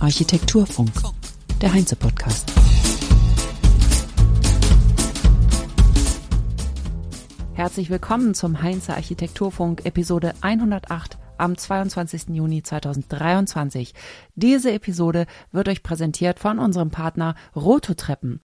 Architekturfunk. Architekturfunk, der Heinze-Podcast. Herzlich willkommen zum Heinze Architekturfunk Episode 108 am 22. Juni 2023. Diese Episode wird euch präsentiert von unserem Partner Rototreppen.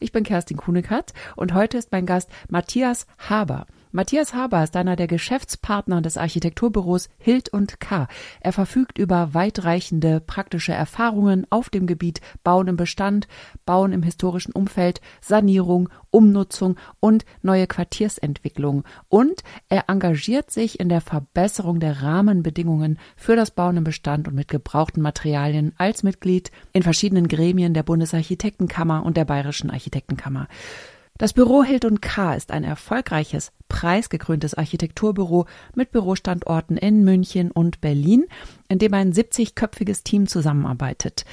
Ich bin Kerstin Kunekat und heute ist mein Gast Matthias Haber. Matthias Haber ist einer der Geschäftspartner des Architekturbüros Hild und K. Er verfügt über weitreichende praktische Erfahrungen auf dem Gebiet Bauen im Bestand, Bauen im historischen Umfeld, Sanierung, Umnutzung und neue Quartiersentwicklung. Und er engagiert sich in der Verbesserung der Rahmenbedingungen für das Bauen im Bestand und mit gebrauchten Materialien als Mitglied in verschiedenen Gremien der Bundesarchitektenkammer und der Bayerischen Architektenkammer. Das Büro Hild und K. ist ein erfolgreiches, preisgekröntes Architekturbüro mit Bürostandorten in München und Berlin, in dem ein 70-köpfiges Team zusammenarbeitet.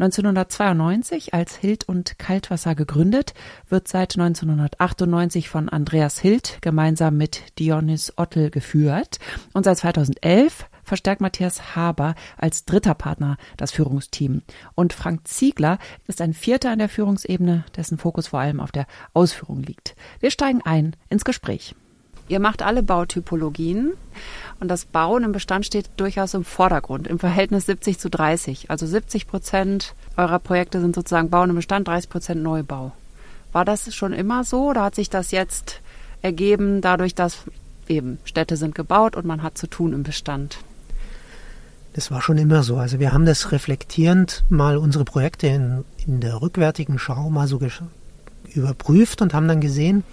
1992 als Hild und Kaltwasser gegründet, wird seit 1998 von Andreas Hild gemeinsam mit Dionys Ottel geführt und seit 2011 verstärkt Matthias Haber als dritter Partner das Führungsteam. Und Frank Ziegler ist ein Vierter an der Führungsebene, dessen Fokus vor allem auf der Ausführung liegt. Wir steigen ein ins Gespräch. Ihr macht alle Bautypologien und das Bauen im Bestand steht durchaus im Vordergrund, im Verhältnis 70 zu 30. Also 70 Prozent eurer Projekte sind sozusagen Bauen im Bestand, 30 Prozent Neubau. War das schon immer so oder hat sich das jetzt ergeben dadurch, dass eben Städte sind gebaut und man hat zu tun im Bestand? Das war schon immer so. Also wir haben das reflektierend mal unsere Projekte in, in der rückwärtigen Schau mal so überprüft und haben dann gesehen,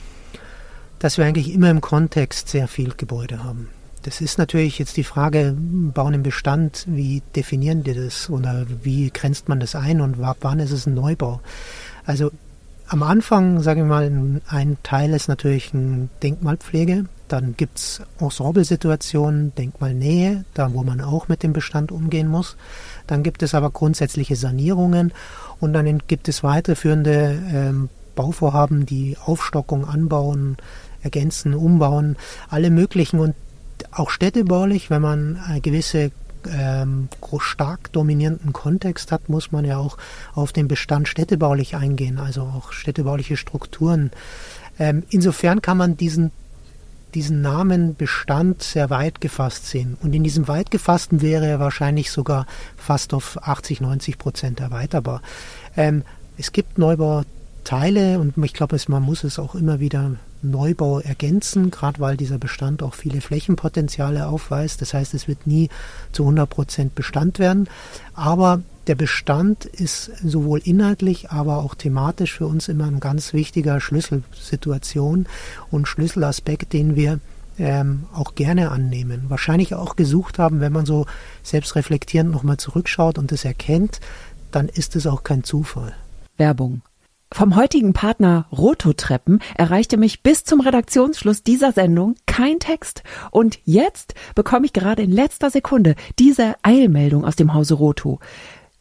dass wir eigentlich immer im Kontext sehr viel Gebäude haben. Das ist natürlich jetzt die Frage, bauen im Bestand, wie definieren die das oder wie grenzt man das ein und wann ist es ein Neubau? Also am Anfang, sage ich mal, ein Teil ist natürlich eine Denkmalpflege. Dann gibt es Ensemble-Situationen, Denkmalnähe, da wo man auch mit dem Bestand umgehen muss. Dann gibt es aber grundsätzliche Sanierungen und dann gibt es weiterführende ähm, Bauvorhaben, die Aufstockung, Anbauen, Ergänzen, Umbauen, alle möglichen und auch städtebaulich, wenn man gewisse ähm, stark dominierenden Kontext hat, muss man ja auch auf den Bestand städtebaulich eingehen, also auch städtebauliche Strukturen. Ähm, insofern kann man diesen diesen Namen Bestand sehr weit gefasst sehen. Und in diesem weit gefassten wäre er wahrscheinlich sogar fast auf 80, 90 Prozent erweiterbar. Ähm, es gibt Neubauteile und ich glaube, man muss es auch immer wieder Neubau ergänzen, gerade weil dieser Bestand auch viele Flächenpotenziale aufweist. Das heißt, es wird nie zu 100 Prozent Bestand werden. Aber der Bestand ist sowohl inhaltlich, aber auch thematisch für uns immer ein ganz wichtiger Schlüsselsituation und Schlüsselaspekt, den wir ähm, auch gerne annehmen. Wahrscheinlich auch gesucht haben, wenn man so selbstreflektierend nochmal zurückschaut und das erkennt, dann ist es auch kein Zufall. Werbung vom heutigen Partner Rototreppen erreichte mich bis zum Redaktionsschluss dieser Sendung kein Text. Und jetzt bekomme ich gerade in letzter Sekunde diese Eilmeldung aus dem Hause Roto.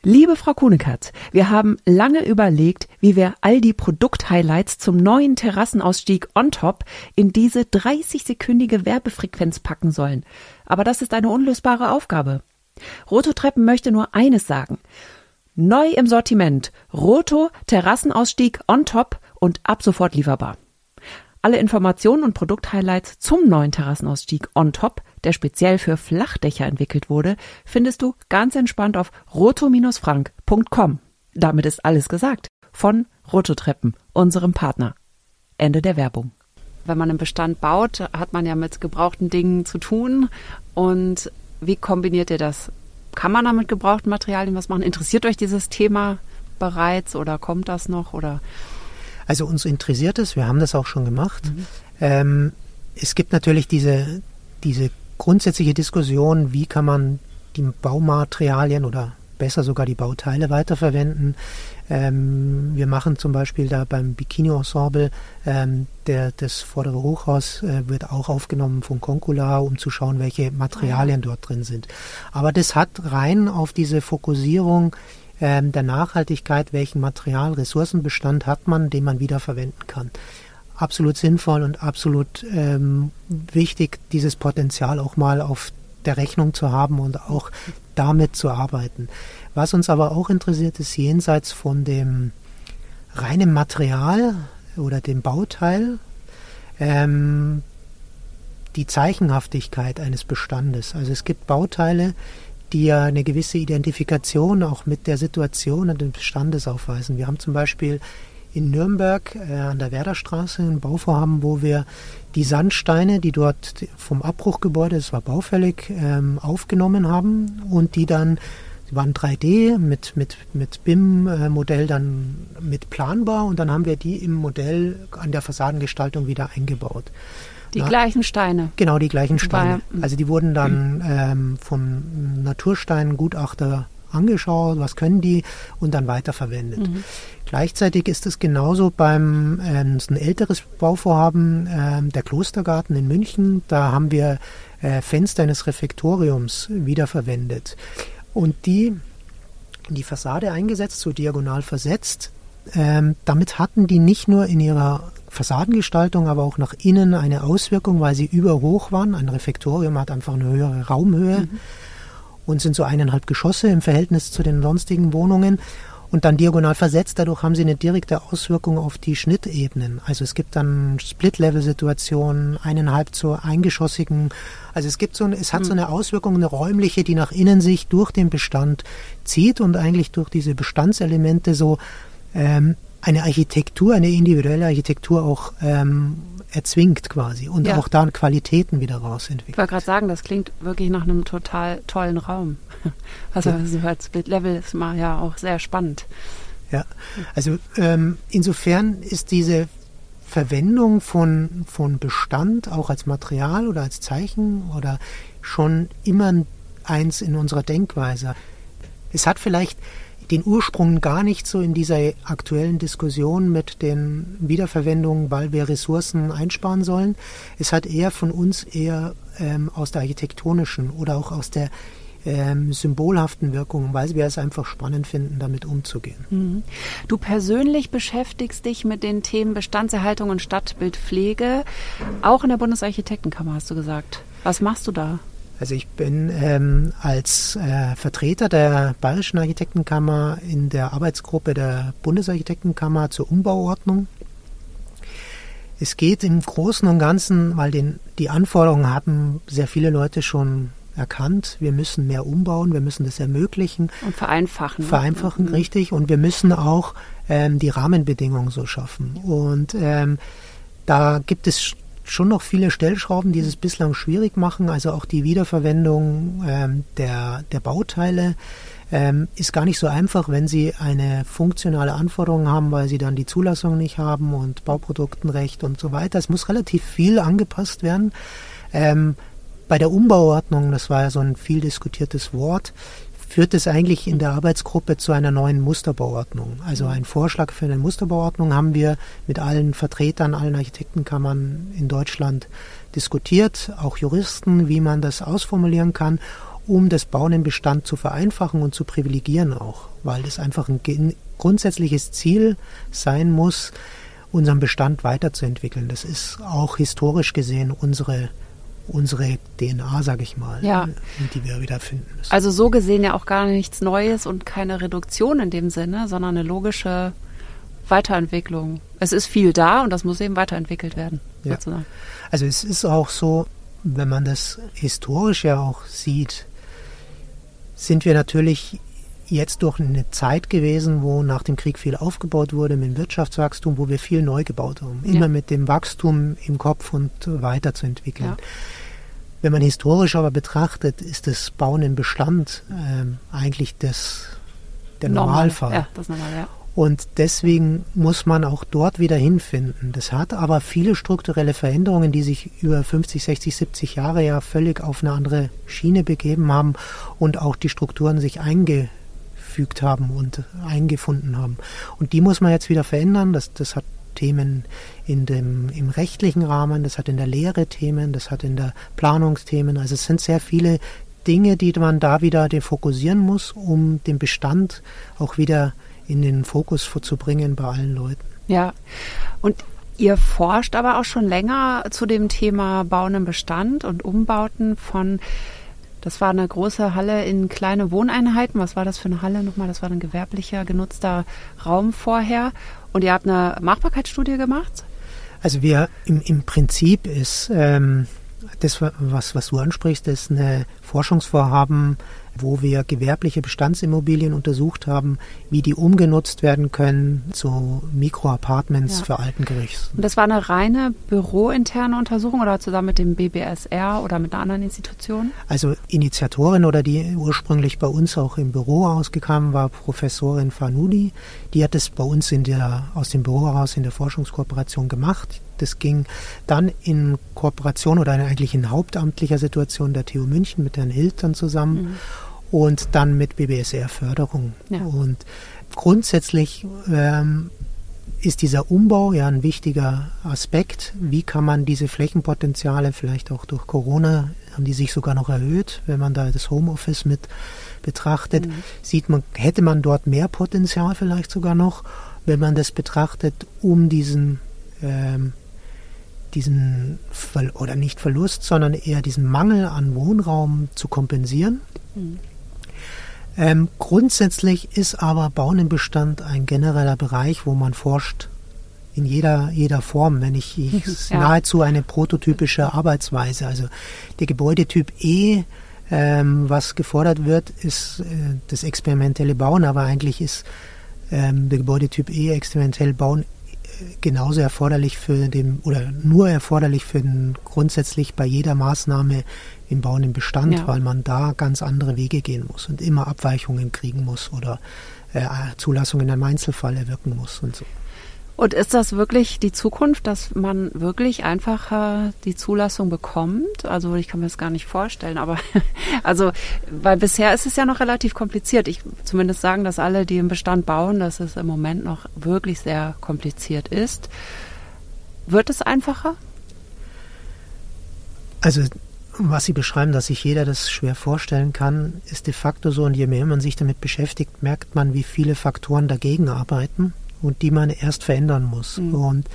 Liebe Frau Kunekatz, wir haben lange überlegt, wie wir all die Produkthighlights zum neuen Terrassenausstieg on top in diese 30-sekündige Werbefrequenz packen sollen. Aber das ist eine unlösbare Aufgabe. Rototreppen möchte nur eines sagen. Neu im Sortiment. Roto, Terrassenausstieg on top und ab sofort lieferbar. Alle Informationen und Produkthighlights zum neuen Terrassenausstieg on top, der speziell für Flachdächer entwickelt wurde, findest du ganz entspannt auf roto-frank.com. Damit ist alles gesagt. Von Rototreppen, unserem Partner. Ende der Werbung. Wenn man im Bestand baut, hat man ja mit gebrauchten Dingen zu tun. Und wie kombiniert ihr das kann man da mit gebrauchten Materialien was machen? Interessiert euch dieses Thema bereits oder kommt das noch? Oder? Also uns interessiert es, wir haben das auch schon gemacht. Mhm. Ähm, es gibt natürlich diese, diese grundsätzliche Diskussion, wie kann man die Baumaterialien oder besser sogar die Bauteile weiterverwenden. Ähm, wir machen zum Beispiel da beim Bikini-Ensemble, ähm, der, das vordere Hochhaus äh, wird auch aufgenommen von Concula, um zu schauen, welche Materialien dort drin sind. Aber das hat rein auf diese Fokussierung ähm, der Nachhaltigkeit, welchen Material, Ressourcenbestand hat man, den man wiederverwenden kann. Absolut sinnvoll und absolut ähm, wichtig, dieses Potenzial auch mal auf der Rechnung zu haben und auch damit zu arbeiten. Was uns aber auch interessiert, ist jenseits von dem reinen Material oder dem Bauteil ähm, die Zeichenhaftigkeit eines Bestandes. Also es gibt Bauteile, die ja eine gewisse Identifikation auch mit der Situation und des Bestandes aufweisen. Wir haben zum Beispiel in Nürnberg äh, an der Werderstraße ein Bauvorhaben, wo wir die Sandsteine, die dort vom Abbruchgebäude, es war baufällig, ähm, aufgenommen haben und die dann, die waren 3D mit, mit, mit BIM-Modell dann mit planbar und dann haben wir die im Modell an der Fassadengestaltung wieder eingebaut. Die Na, gleichen Steine. Genau, die gleichen Steine. Also die wurden dann ähm, vom Natursteingutachter angeschaut, was können die und dann weiterverwendet. Mhm. Gleichzeitig ist es genauso beim ähm, ein älteres Bauvorhaben, ähm, der Klostergarten in München. Da haben wir äh, Fenster eines Refektoriums wiederverwendet und die in die Fassade eingesetzt, so diagonal versetzt. Ähm, damit hatten die nicht nur in ihrer Fassadengestaltung, aber auch nach innen eine Auswirkung, weil sie überhoch waren. Ein Refektorium hat einfach eine höhere Raumhöhe mhm. und sind so eineinhalb Geschosse im Verhältnis zu den sonstigen Wohnungen und dann diagonal versetzt. Dadurch haben sie eine direkte Auswirkung auf die Schnittebenen. Also es gibt dann Split-Level-Situationen, eineinhalb zur eingeschossigen. Also es gibt so, ein, es hat so hm. eine Auswirkung, eine räumliche, die nach innen sich durch den Bestand zieht und eigentlich durch diese Bestandselemente so ähm, eine Architektur, eine individuelle Architektur auch ähm, erzwingt quasi und ja. auch da Qualitäten wieder rausentwickelt. Ich wollte gerade sagen, das klingt wirklich nach einem total tollen Raum. Also ja. so als Split-Level ist mal ja auch sehr spannend. Ja, also ähm, insofern ist diese Verwendung von, von Bestand auch als Material oder als Zeichen oder schon immer eins in unserer Denkweise. Es hat vielleicht den Ursprung gar nicht so in dieser aktuellen Diskussion mit den Wiederverwendungen, weil wir Ressourcen einsparen sollen. Es hat eher von uns eher ähm, aus der architektonischen oder auch aus der ähm, symbolhaften Wirkungen, weil wir es einfach spannend finden, damit umzugehen. Mhm. Du persönlich beschäftigst dich mit den Themen Bestandserhaltung und Stadtbildpflege, auch in der Bundesarchitektenkammer, hast du gesagt. Was machst du da? Also ich bin ähm, als äh, Vertreter der Bayerischen Architektenkammer in der Arbeitsgruppe der Bundesarchitektenkammer zur Umbauordnung. Es geht im Großen und Ganzen, weil den, die Anforderungen haben sehr viele Leute schon erkannt, wir müssen mehr umbauen, wir müssen das ermöglichen. Und vereinfachen. Vereinfachen, mhm. richtig. Und wir müssen auch ähm, die Rahmenbedingungen so schaffen. Und ähm, da gibt es schon noch viele Stellschrauben, die es bislang schwierig machen. Also auch die Wiederverwendung ähm, der, der Bauteile ähm, ist gar nicht so einfach, wenn Sie eine funktionale Anforderung haben, weil Sie dann die Zulassung nicht haben und Bauproduktenrecht und so weiter. Es muss relativ viel angepasst werden. Ähm, bei der Umbauordnung, das war ja so ein viel diskutiertes Wort, führt es eigentlich in der Arbeitsgruppe zu einer neuen Musterbauordnung. Also ein Vorschlag für eine Musterbauordnung haben wir mit allen Vertretern, allen Architektenkammern in Deutschland diskutiert, auch Juristen, wie man das ausformulieren kann, um das Bauen im Bestand zu vereinfachen und zu privilegieren auch, weil das einfach ein grundsätzliches Ziel sein muss, unseren Bestand weiterzuentwickeln. Das ist auch historisch gesehen unsere unsere DNA, sage ich mal, ja. die wir wieder finden müssen. Also so gesehen ja auch gar nichts Neues und keine Reduktion in dem Sinne, sondern eine logische Weiterentwicklung. Es ist viel da und das muss eben weiterentwickelt werden. Ja. Sozusagen. Also es ist auch so, wenn man das historisch ja auch sieht, sind wir natürlich jetzt durch eine Zeit gewesen, wo nach dem Krieg viel aufgebaut wurde mit dem Wirtschaftswachstum, wo wir viel neu gebaut haben. Immer ja. mit dem Wachstum im Kopf und weiterzuentwickeln. Ja. Wenn man historisch aber betrachtet, ist das Bauen im Bestand ähm, eigentlich das, der Normal. Normalfall. Ja, das Normal, ja. Und deswegen muss man auch dort wieder hinfinden. Das hat aber viele strukturelle Veränderungen, die sich über 50, 60, 70 Jahre ja völlig auf eine andere Schiene begeben haben und auch die Strukturen sich einge eingefügt haben und eingefunden haben. Und die muss man jetzt wieder verändern. Das, das hat Themen in dem, im rechtlichen Rahmen, das hat in der Lehre Themen, das hat in der Planungsthemen. Also es sind sehr viele Dinge, die man da wieder fokussieren muss, um den Bestand auch wieder in den Fokus zu bringen bei allen Leuten. Ja, und ihr forscht aber auch schon länger zu dem Thema Bauen im Bestand und Umbauten von Das war eine große Halle in kleine Wohneinheiten. Was war das für eine Halle nochmal? Das war ein gewerblicher, genutzter Raum vorher. Und ihr habt eine Machbarkeitsstudie gemacht? Also wir im, im Prinzip ist ähm, das, was, was du ansprichst, ist eine Forschungsvorhaben wo wir gewerbliche Bestandsimmobilien untersucht haben, wie die umgenutzt werden können zu Mikroapartments ja. für Altengerichts. Und das war eine reine bürointerne Untersuchung oder zusammen mit dem BBSR oder mit einer anderen Institution? Also Initiatorin oder die ursprünglich bei uns auch im Büro ausgekommen war Professorin Fanudi. Die hat es bei uns in der, aus dem Büro heraus in der Forschungskooperation gemacht. Das ging dann in Kooperation oder eigentlich in hauptamtlicher Situation der TU München mit Herrn Hiltern zusammen. Mhm und dann mit BBSR-Förderung. Ja. Und grundsätzlich ähm, ist dieser Umbau ja ein wichtiger Aspekt. Wie kann man diese Flächenpotenziale, vielleicht auch durch Corona, haben die sich sogar noch erhöht, wenn man da das Homeoffice mit betrachtet, mhm. sieht man, hätte man dort mehr Potenzial vielleicht sogar noch, wenn man das betrachtet, um diesen ähm, diesen oder nicht Verlust, sondern eher diesen Mangel an Wohnraum zu kompensieren. Mhm. Ähm, grundsätzlich ist aber Bauen im Bestand ein genereller Bereich, wo man forscht in jeder, jeder Form, wenn ich, ich ja. nahezu eine prototypische Arbeitsweise. Also der Gebäudetyp E, ähm, was gefordert wird, ist äh, das experimentelle Bauen, aber eigentlich ist ähm, der Gebäudetyp E experimentell Bauen genauso erforderlich für den oder nur erforderlich für den grundsätzlich bei jeder Maßnahme im Bauen im Bestand, ja. weil man da ganz andere Wege gehen muss und immer Abweichungen kriegen muss oder äh, Zulassungen im Einzelfall erwirken muss und so. Und ist das wirklich die Zukunft, dass man wirklich einfach äh, die Zulassung bekommt? Also ich kann mir das gar nicht vorstellen, aber also weil bisher ist es ja noch relativ kompliziert. Ich zumindest sagen, dass alle, die im Bestand bauen, dass es im Moment noch wirklich sehr kompliziert ist. Wird es einfacher? Also was Sie beschreiben, dass sich jeder das schwer vorstellen kann, ist de facto so. Und je mehr man sich damit beschäftigt, merkt man, wie viele Faktoren dagegen arbeiten und die man erst verändern muss. Mhm. Und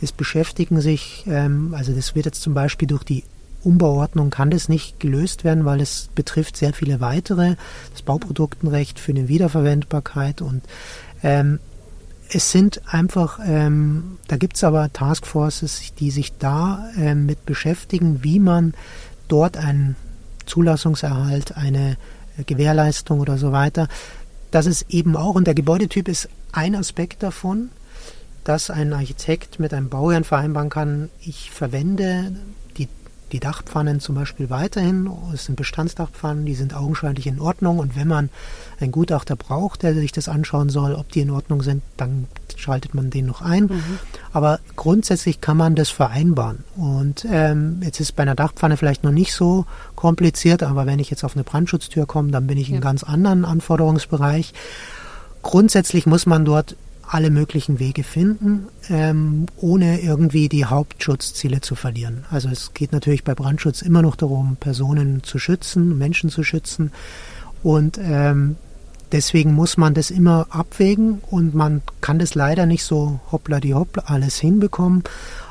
es beschäftigen sich, ähm, also das wird jetzt zum Beispiel durch die Umbauordnung kann das nicht gelöst werden, weil es betrifft sehr viele weitere, das Bauproduktenrecht für eine Wiederverwendbarkeit und ähm, es sind einfach, ähm, da gibt es aber Taskforces, die sich da ähm, mit beschäftigen, wie man dort einen Zulassungserhalt, eine Gewährleistung oder so weiter, dass es eben auch, und der Gebäudetyp ist ein Aspekt davon, dass ein Architekt mit einem Bauherrn vereinbaren kann, ich verwende die Dachpfannen zum Beispiel weiterhin, es sind Bestandsdachpfannen, die sind augenscheinlich in Ordnung und wenn man einen Gutachter braucht, der sich das anschauen soll, ob die in Ordnung sind, dann schaltet man den noch ein. Mhm. Aber grundsätzlich kann man das vereinbaren. Und ähm, jetzt ist bei einer Dachpfanne vielleicht noch nicht so kompliziert, aber wenn ich jetzt auf eine Brandschutztür komme, dann bin ich ja. in einem ganz anderen Anforderungsbereich. Grundsätzlich muss man dort alle möglichen Wege finden, ähm, ohne irgendwie die Hauptschutzziele zu verlieren. Also es geht natürlich bei Brandschutz immer noch darum, Personen zu schützen, Menschen zu schützen. Und ähm, deswegen muss man das immer abwägen und man kann das leider nicht so hoppla die hoppla alles hinbekommen.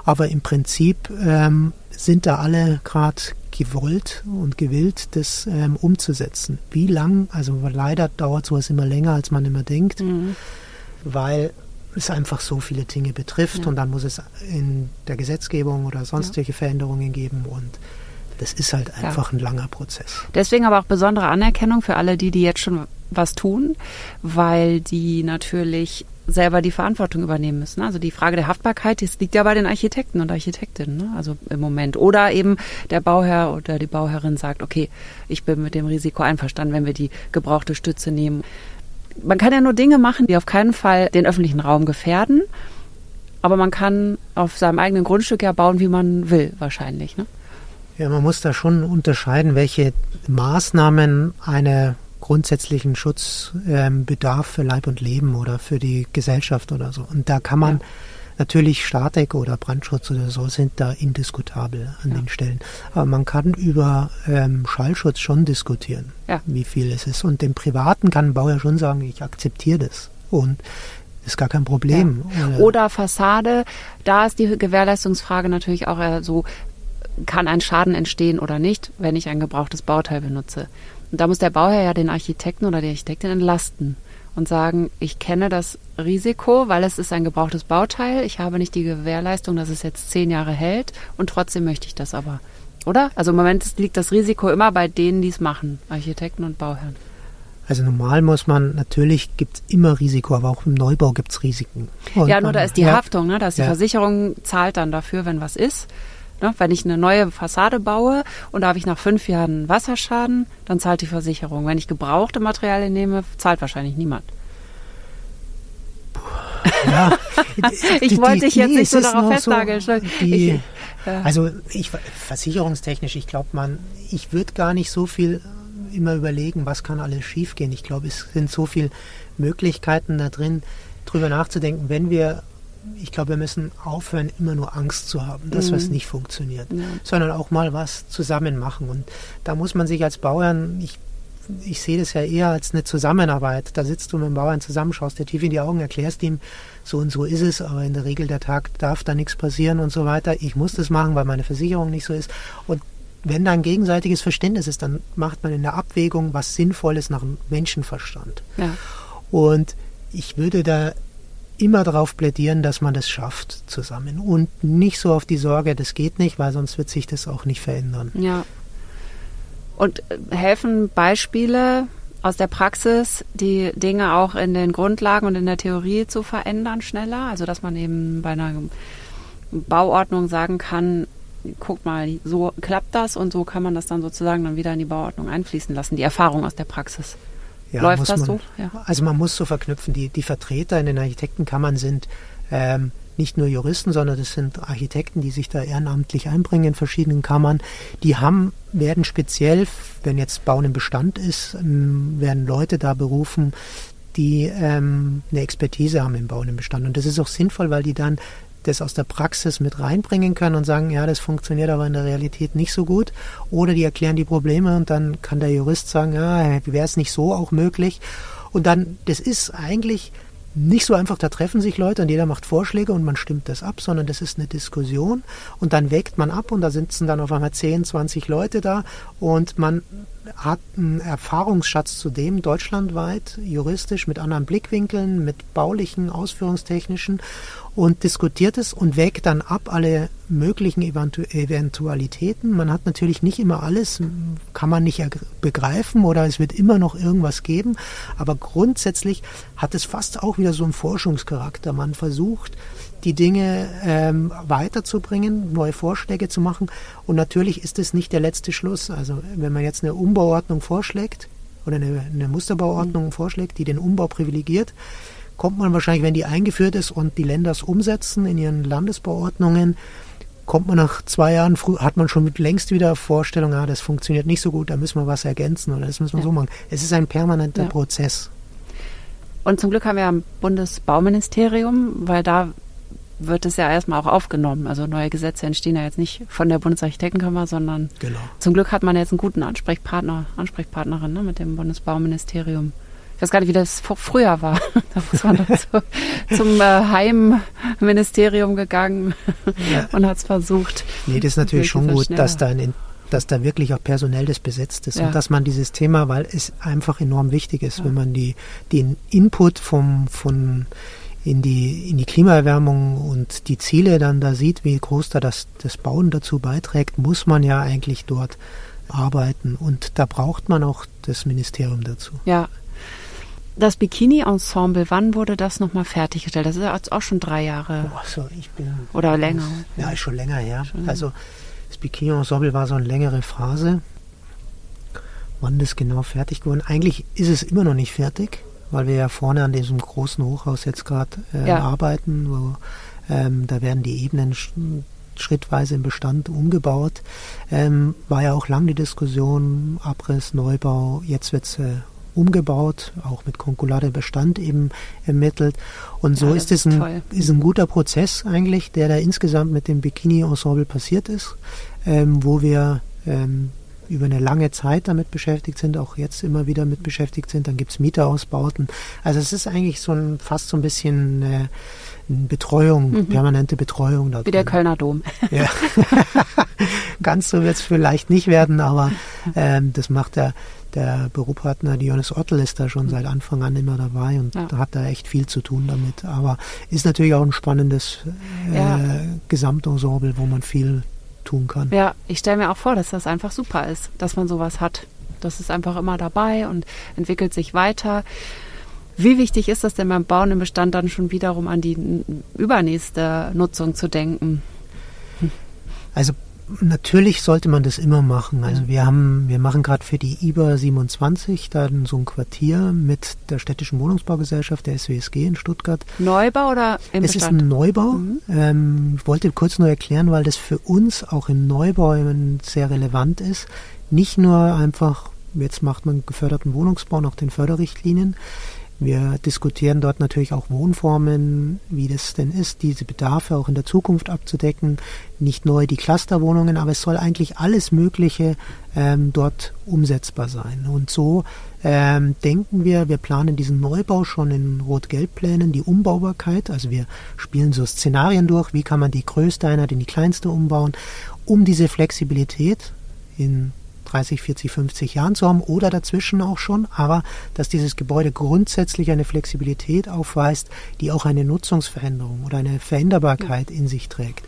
Aber im Prinzip ähm, sind da alle gerade gewollt und gewillt, das ähm, umzusetzen. Wie lang? Also leider dauert sowas immer länger, als man immer denkt, mhm. Weil es einfach so viele Dinge betrifft ja. und dann muss es in der Gesetzgebung oder sonstige ja. Veränderungen geben und das ist halt einfach ein langer Prozess. Deswegen aber auch besondere Anerkennung für alle die, die jetzt schon was tun, weil die natürlich selber die Verantwortung übernehmen müssen. Also die Frage der Haftbarkeit, das liegt ja bei den Architekten und Architektinnen, ne? also im Moment. Oder eben der Bauherr oder die Bauherrin sagt, okay, ich bin mit dem Risiko einverstanden, wenn wir die gebrauchte Stütze nehmen. Man kann ja nur Dinge machen, die auf keinen Fall den öffentlichen Raum gefährden, aber man kann auf seinem eigenen Grundstück ja bauen, wie man will, wahrscheinlich. Ne? Ja, man muss da schon unterscheiden, welche Maßnahmen eine grundsätzlichen Schutzbedarf ähm, für Leib und Leben oder für die Gesellschaft oder so. Und da kann man ja. Natürlich Statik oder Brandschutz oder so sind da indiskutabel an ja. den Stellen. Aber man kann über ähm, Schallschutz schon diskutieren, ja. wie viel es ist. Und dem Privaten kann ein Bauer schon sagen, ich akzeptiere das. Und ist gar kein Problem. Oder, oder Fassade, da ist die Gewährleistungsfrage natürlich auch so, kann ein Schaden entstehen oder nicht, wenn ich ein gebrauchtes Bauteil benutze. Und da muss der Bauherr ja den Architekten oder die Architektin entlasten und sagen, ich kenne das Risiko, weil es ist ein gebrauchtes Bauteil. Ich habe nicht die Gewährleistung, dass es jetzt zehn Jahre hält und trotzdem möchte ich das aber. Oder? Also im Moment liegt das Risiko immer bei denen, die es machen, Architekten und Bauherren. Also normal muss man, natürlich gibt es immer Risiko, aber auch im Neubau gibt es Risiken. Und ja, nur da ist die ja, Haftung, ne? da ist die ja. Versicherung zahlt dann dafür, wenn was ist. Ne? Wenn ich eine neue Fassade baue und da habe ich nach fünf Jahren Wasserschaden, dann zahlt die Versicherung. Wenn ich gebrauchte Materialien nehme, zahlt wahrscheinlich niemand. Ja, ich die, wollte dich jetzt nicht so darauf festnageln. So die, ich, äh, also ich versicherungstechnisch, ich glaube, man, ich würde gar nicht so viel immer überlegen, was kann alles schiefgehen. Ich glaube, es sind so viele Möglichkeiten da drin, drüber nachzudenken, wenn wir ich glaube, wir müssen aufhören, immer nur Angst zu haben, dass mhm. was nicht funktioniert, ja. sondern auch mal was zusammen machen. Und da muss man sich als Bauern, ich, ich sehe das ja eher als eine Zusammenarbeit. Da sitzt du mit dem Bauern zusammen, schaust dir tief in die Augen, erklärst ihm, so und so ist es, aber in der Regel der Tag darf da nichts passieren und so weiter. Ich muss das machen, weil meine Versicherung nicht so ist. Und wenn da ein gegenseitiges Verständnis ist, dann macht man in der Abwägung was Sinnvolles nach dem Menschenverstand. Ja. Und ich würde da immer darauf plädieren, dass man das schafft zusammen und nicht so auf die Sorge, das geht nicht, weil sonst wird sich das auch nicht verändern. Ja. Und äh, helfen Beispiele aus der Praxis, die Dinge auch in den Grundlagen und in der Theorie zu verändern schneller? Also dass man eben bei einer Bauordnung sagen kann, guck mal, so klappt das und so kann man das dann sozusagen dann wieder in die Bauordnung einfließen lassen, die Erfahrung aus der Praxis. Ja, Läuft das man, so? Ja. Also man muss so verknüpfen, die, die Vertreter in den Architektenkammern sind ähm, nicht nur Juristen, sondern das sind Architekten, die sich da ehrenamtlich einbringen in verschiedenen Kammern. Die haben, werden speziell, wenn jetzt Bauen im Bestand ist, ähm, werden Leute da berufen, die ähm, eine Expertise haben im Bauen im Bestand. Und das ist auch sinnvoll, weil die dann das aus der Praxis mit reinbringen können und sagen, ja, das funktioniert aber in der Realität nicht so gut. Oder die erklären die Probleme und dann kann der Jurist sagen, ja, wäre es nicht so auch möglich. Und dann, das ist eigentlich nicht so einfach, da treffen sich Leute und jeder macht Vorschläge und man stimmt das ab, sondern das ist eine Diskussion und dann wägt man ab und da sitzen dann auf einmal 10, 20 Leute da und man hat einen Erfahrungsschatz zudem deutschlandweit, juristisch, mit anderen Blickwinkeln, mit baulichen, ausführungstechnischen und diskutiert es und wägt dann ab alle möglichen Eventu Eventualitäten. Man hat natürlich nicht immer alles, kann man nicht begreifen oder es wird immer noch irgendwas geben, aber grundsätzlich hat es fast auch wieder so einen Forschungscharakter. Man versucht, die Dinge ähm, weiterzubringen, neue Vorschläge zu machen und natürlich ist es nicht der letzte Schluss. Also wenn man jetzt eine Umbauordnung vorschlägt oder eine, eine Musterbauordnung mhm. vorschlägt, die den Umbau privilegiert, kommt man wahrscheinlich, wenn die eingeführt ist und die Länder es umsetzen in ihren Landesbauordnungen, kommt man nach zwei Jahren, hat man schon mit längst wieder Vorstellung, ah, das funktioniert nicht so gut, da müssen wir was ergänzen oder das müssen wir ja. so machen. Es ist ein permanenter ja. Prozess. Und zum Glück haben wir ein Bundesbauministerium, weil da wird es ja erstmal auch aufgenommen. Also neue Gesetze entstehen ja jetzt nicht von der Bundesarchitektenkammer, sondern genau. zum Glück hat man jetzt einen guten Ansprechpartner, Ansprechpartnerin ne, mit dem Bundesbauministerium ich weiß gar nicht, wie das früher war. Da ist man dann so zum äh, Heimministerium gegangen ja. und hat es versucht. Nee, das ist natürlich schon gut, dass da, ein, dass da wirklich auch personell das besetzt ist ja. und dass man dieses Thema, weil es einfach enorm wichtig ist, ja. wenn man die, den Input vom, von in die, in die Klimaerwärmung und die Ziele dann da sieht, wie groß da das, das Bauen dazu beiträgt, muss man ja eigentlich dort arbeiten. Und da braucht man auch das Ministerium dazu. Ja, das Bikini-Ensemble, wann wurde das nochmal fertiggestellt? Das ist jetzt auch schon drei Jahre. Oh, so, ich bin, Oder länger. ja, ist schon länger her. Schon also das Bikini-Ensemble war so eine längere Phase. Wann das genau fertig geworden? Eigentlich ist es immer noch nicht fertig, weil wir ja vorne an diesem großen Hochhaus jetzt gerade äh, ja. arbeiten. Wo, ähm, da werden die Ebenen schrittweise im Bestand umgebaut. Ähm, war ja auch lang die Diskussion, Abriss, Neubau, jetzt wird es äh, umgebaut, auch mit Konkulade-Bestand eben ermittelt. Und so ja, ist es ein, ist ein guter Prozess eigentlich, der da insgesamt mit dem Bikini-Ensemble passiert ist, ähm, wo wir ähm, über eine lange Zeit damit beschäftigt sind, auch jetzt immer wieder mit beschäftigt sind. Dann gibt es Mieterausbauten. Also es ist eigentlich so ein, fast so ein bisschen äh, Betreuung, mhm. permanente Betreuung. Da Wie der Kölner Dom. Ja. Ganz so wird es vielleicht nicht werden, aber ähm, das macht der, der Büropartner Dionys Ottel ist da schon seit Anfang an immer dabei und ja. hat da echt viel zu tun damit. Aber ist natürlich auch ein spannendes äh, ja. Gesamtensemble, wo man viel tun kann. Ja, ich stelle mir auch vor, dass das einfach super ist, dass man sowas hat. Das ist einfach immer dabei und entwickelt sich weiter. Wie wichtig ist das denn beim Bauen im Bestand dann schon wiederum an die übernächste Nutzung zu denken? Also natürlich sollte man das immer machen. Also wir haben, wir machen gerade für die IBA 27 dann so ein Quartier mit der städtischen Wohnungsbaugesellschaft, der SWSG in Stuttgart. Neubau oder im Es Bestand? ist ein Neubau. Mhm. Ähm, ich wollte kurz nur erklären, weil das für uns auch im Neubau sehr relevant ist. Nicht nur einfach, jetzt macht man geförderten Wohnungsbau nach den Förderrichtlinien, wir diskutieren dort natürlich auch Wohnformen, wie das denn ist, diese Bedarfe auch in der Zukunft abzudecken. Nicht neu die Clusterwohnungen, aber es soll eigentlich alles Mögliche ähm, dort umsetzbar sein. Und so ähm, denken wir, wir planen diesen Neubau schon in Rot-Gelb-Plänen, die Umbaubarkeit. Also wir spielen so Szenarien durch, wie kann man die größte Einheit in die kleinste umbauen, um diese Flexibilität in 30, 40, 50 Jahren zu haben oder dazwischen auch schon, aber dass dieses Gebäude grundsätzlich eine Flexibilität aufweist, die auch eine Nutzungsveränderung oder eine Veränderbarkeit in sich trägt.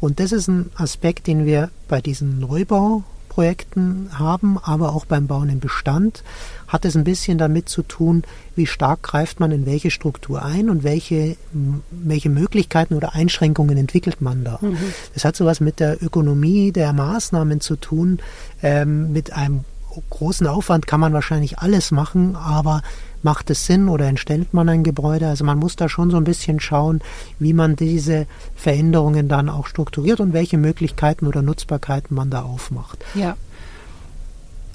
Und das ist ein Aspekt, den wir bei diesen Neubauprojekten haben, aber auch beim Bauen im Bestand hat es ein bisschen damit zu tun, wie stark greift man in welche Struktur ein und welche, welche Möglichkeiten oder Einschränkungen entwickelt man da. Mhm. Das hat sowas mit der Ökonomie der Maßnahmen zu tun. Ähm, mit einem großen Aufwand kann man wahrscheinlich alles machen, aber macht es Sinn oder entstellt man ein Gebäude? Also man muss da schon so ein bisschen schauen, wie man diese Veränderungen dann auch strukturiert und welche Möglichkeiten oder Nutzbarkeiten man da aufmacht. Ja.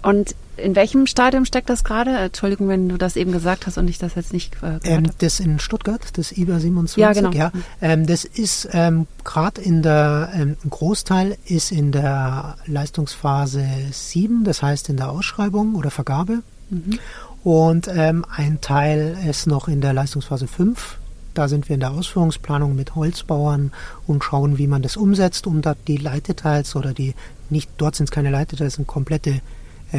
Und in welchem Stadium steckt das gerade? Entschuldigung, wenn du das eben gesagt hast und ich das jetzt nicht äh, ähm, Das in Stuttgart, das IBA 27. Ja, genau. Ja, ähm, das ist ähm, gerade in der, ähm, ein Großteil ist in der Leistungsphase 7, das heißt in der Ausschreibung oder Vergabe. Mhm. Und ähm, ein Teil ist noch in der Leistungsphase 5. Da sind wir in der Ausführungsplanung mit Holzbauern und schauen, wie man das umsetzt, um da die Leitdetails oder die, nicht, dort sind es keine Leitdetails, sind komplette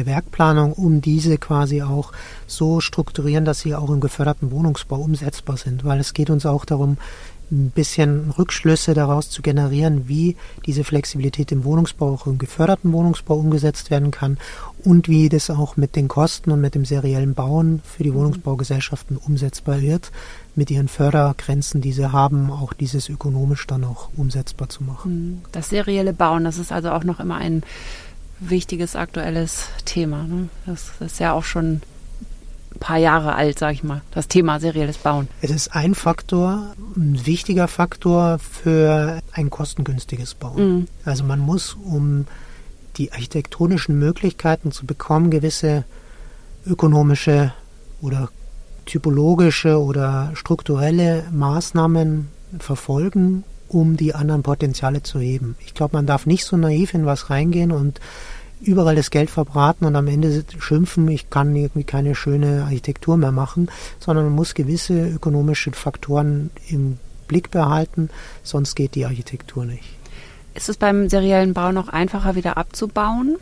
Werkplanung, um diese quasi auch so strukturieren, dass sie auch im geförderten Wohnungsbau umsetzbar sind. Weil es geht uns auch darum, ein bisschen Rückschlüsse daraus zu generieren, wie diese Flexibilität im Wohnungsbau auch im geförderten Wohnungsbau umgesetzt werden kann und wie das auch mit den Kosten und mit dem seriellen Bauen für die mhm. Wohnungsbaugesellschaften umsetzbar wird, mit ihren Fördergrenzen, die sie haben, auch dieses ökonomisch dann auch umsetzbar zu machen. Mhm. Das serielle Bauen, das ist also auch noch immer ein wichtiges aktuelles Thema. Ne? Das, ist ja auch schon ein paar Jahre alt, sage ich mal, das Thema serielles Bauen. Es ist ein Faktor, ein wichtiger Faktor für ein kostengünstiges Bauen. Mhm. Also man muss, um die architektonischen Möglichkeiten zu bekommen, gewisse ökonomische oder typologische oder strukturelle Maßnahmen verfolgen, um die anderen Potenziale zu heben. Ich glaube, man darf nicht so naiv in was reingehen und überall das Geld verbraten und am Ende schimpfen, ich kann irgendwie keine schöne Architektur mehr machen, sondern man muss gewisse ökonomische Faktoren im Blick behalten, sonst geht die Architektur nicht. Ist es beim seriellen Bau noch einfacher wieder abzubauen?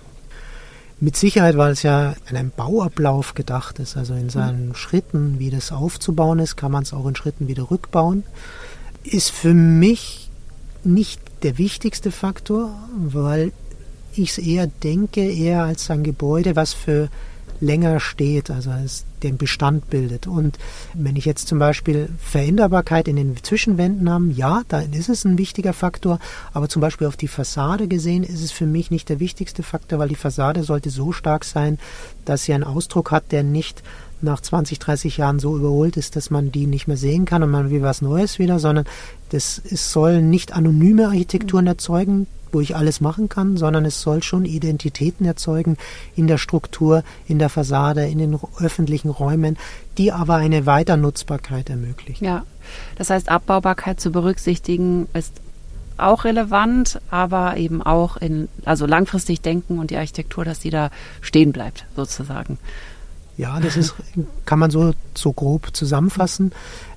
Mit Sicherheit, weil es ja in einem Bauablauf gedacht ist, also in seinen mhm. Schritten, wie das aufzubauen ist, kann man es auch in Schritten wieder rückbauen ist für mich nicht der wichtigste Faktor, weil ich es eher denke, eher als ein Gebäude, was für länger steht, also als den Bestand bildet. Und wenn ich jetzt zum Beispiel Veränderbarkeit in den Zwischenwänden habe, ja, dann ist es ein wichtiger Faktor, aber zum Beispiel auf die Fassade gesehen ist es für mich nicht der wichtigste Faktor, weil die Fassade sollte so stark sein, dass sie einen Ausdruck hat, der nicht nach 20, 30 Jahren so überholt ist, dass man die nicht mehr sehen kann und man will was Neues wieder, sondern das es soll nicht anonyme Architekturen erzeugen, wo ich alles machen kann, sondern es soll schon Identitäten erzeugen in der Struktur, in der Fassade, in den öffentlichen Räumen, die aber eine Weiternutzbarkeit ermöglichen. Ja, das heißt, Abbaubarkeit zu berücksichtigen ist auch relevant, aber eben auch in, also langfristig denken und die Architektur, dass die da stehen bleibt, sozusagen. Ja, das ist, kann man so, so grob zusammenfassen.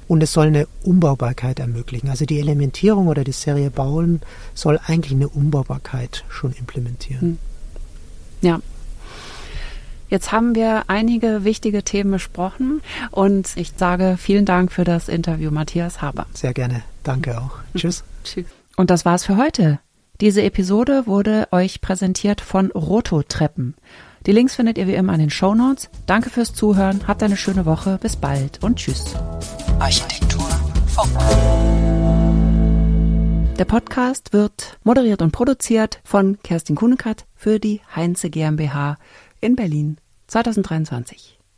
Und es soll eine Umbaubarkeit ermöglichen. Also die Elementierung oder die Serie Bauen soll eigentlich eine Umbaubarkeit schon implementieren. Hm. Ja, Jetzt haben wir einige wichtige Themen besprochen und ich sage vielen Dank für das Interview, Matthias Haber. Sehr gerne. Danke auch. Tschüss. Tschüss. Und das war's für heute. Diese Episode wurde euch präsentiert von Roto Treppen. Die Links findet ihr wie immer in den Show Notes. Danke fürs Zuhören, habt eine schöne Woche, bis bald und tschüss. Architektur Funk. Der Podcast wird moderiert und produziert von Kerstin Kunekat für die Heinze GmbH in Berlin 2023.